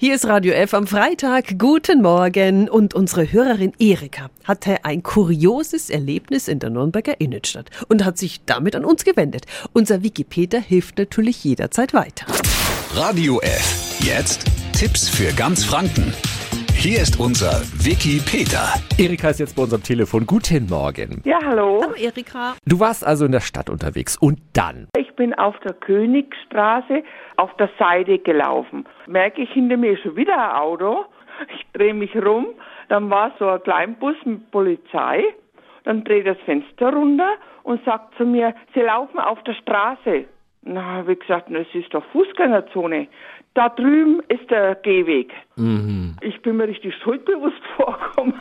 Hier ist Radio F am Freitag. Guten Morgen. Und unsere Hörerin Erika hatte ein kurioses Erlebnis in der Nürnberger Innenstadt und hat sich damit an uns gewendet. Unser Wikipedia hilft natürlich jederzeit weiter. Radio F. Jetzt Tipps für ganz Franken. Hier ist unser Wiki Peter. Erika ist jetzt bei uns am Telefon. Guten Morgen. Ja, hallo. Hallo Erika. Du warst also in der Stadt unterwegs und dann? Ich bin auf der Königstraße auf der Seite gelaufen. Merke ich hinter mir schon wieder ein Auto. Ich drehe mich rum. Dann war so ein Kleinbus mit Polizei. Dann dreht das Fenster runter und sagt zu mir, Sie laufen auf der Straße. Na, habe ich gesagt, es ist doch Fußgängerzone. Da drüben ist der Gehweg. Ich bin mir richtig schuldbewusst vorgekommen.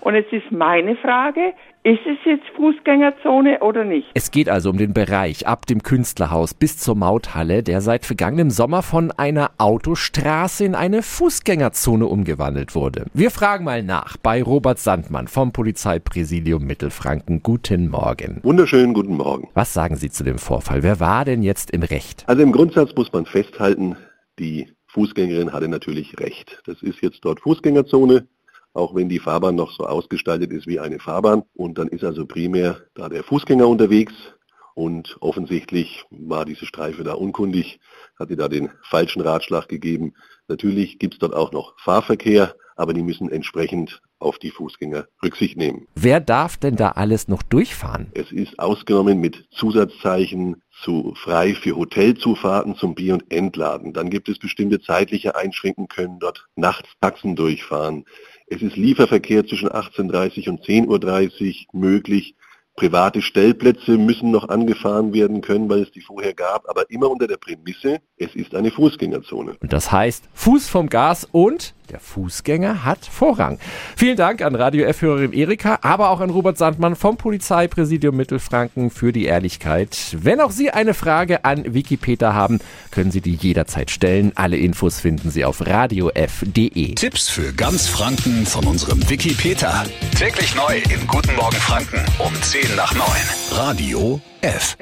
Und jetzt ist meine Frage, ist es jetzt Fußgängerzone oder nicht? Es geht also um den Bereich ab dem Künstlerhaus bis zur Mauthalle, der seit vergangenem Sommer von einer Autostraße in eine Fußgängerzone umgewandelt wurde. Wir fragen mal nach bei Robert Sandmann vom Polizeipräsidium Mittelfranken. Guten Morgen. Wunderschönen guten Morgen. Was sagen Sie zu dem Vorfall? Wer war denn jetzt im Recht? Also im Grundsatz muss man festhalten, die Fußgängerin hatte natürlich recht. Das ist jetzt dort Fußgängerzone, auch wenn die Fahrbahn noch so ausgestaltet ist wie eine Fahrbahn. Und dann ist also primär da der Fußgänger unterwegs. Und offensichtlich war diese Streife da unkundig, hat ihr da den falschen Ratschlag gegeben. Natürlich gibt es dort auch noch Fahrverkehr, aber die müssen entsprechend auf die Fußgänger Rücksicht nehmen. Wer darf denn da alles noch durchfahren? Es ist ausgenommen mit Zusatzzeichen zu frei für Hotelzufahrten zum Bier- und Entladen. Dann gibt es bestimmte zeitliche Einschränkungen, können dort nachts Taxen durchfahren. Es ist Lieferverkehr zwischen 18.30 und 10.30 Uhr möglich. Private Stellplätze müssen noch angefahren werden können, weil es die vorher gab, aber immer unter der Prämisse, es ist eine Fußgängerzone. Und das heißt Fuß vom Gas und der Fußgänger hat Vorrang. Vielen Dank an Radio F-Hörerin Erika, aber auch an Robert Sandmann vom Polizeipräsidium Mittelfranken für die Ehrlichkeit. Wenn auch Sie eine Frage an Wikipedia haben, können Sie die jederzeit stellen. Alle Infos finden Sie auf radiof.de. Tipps für ganz Franken von unserem Wiki Peter. Täglich neu in Guten Morgen Franken um 10 nach 9. Radio F.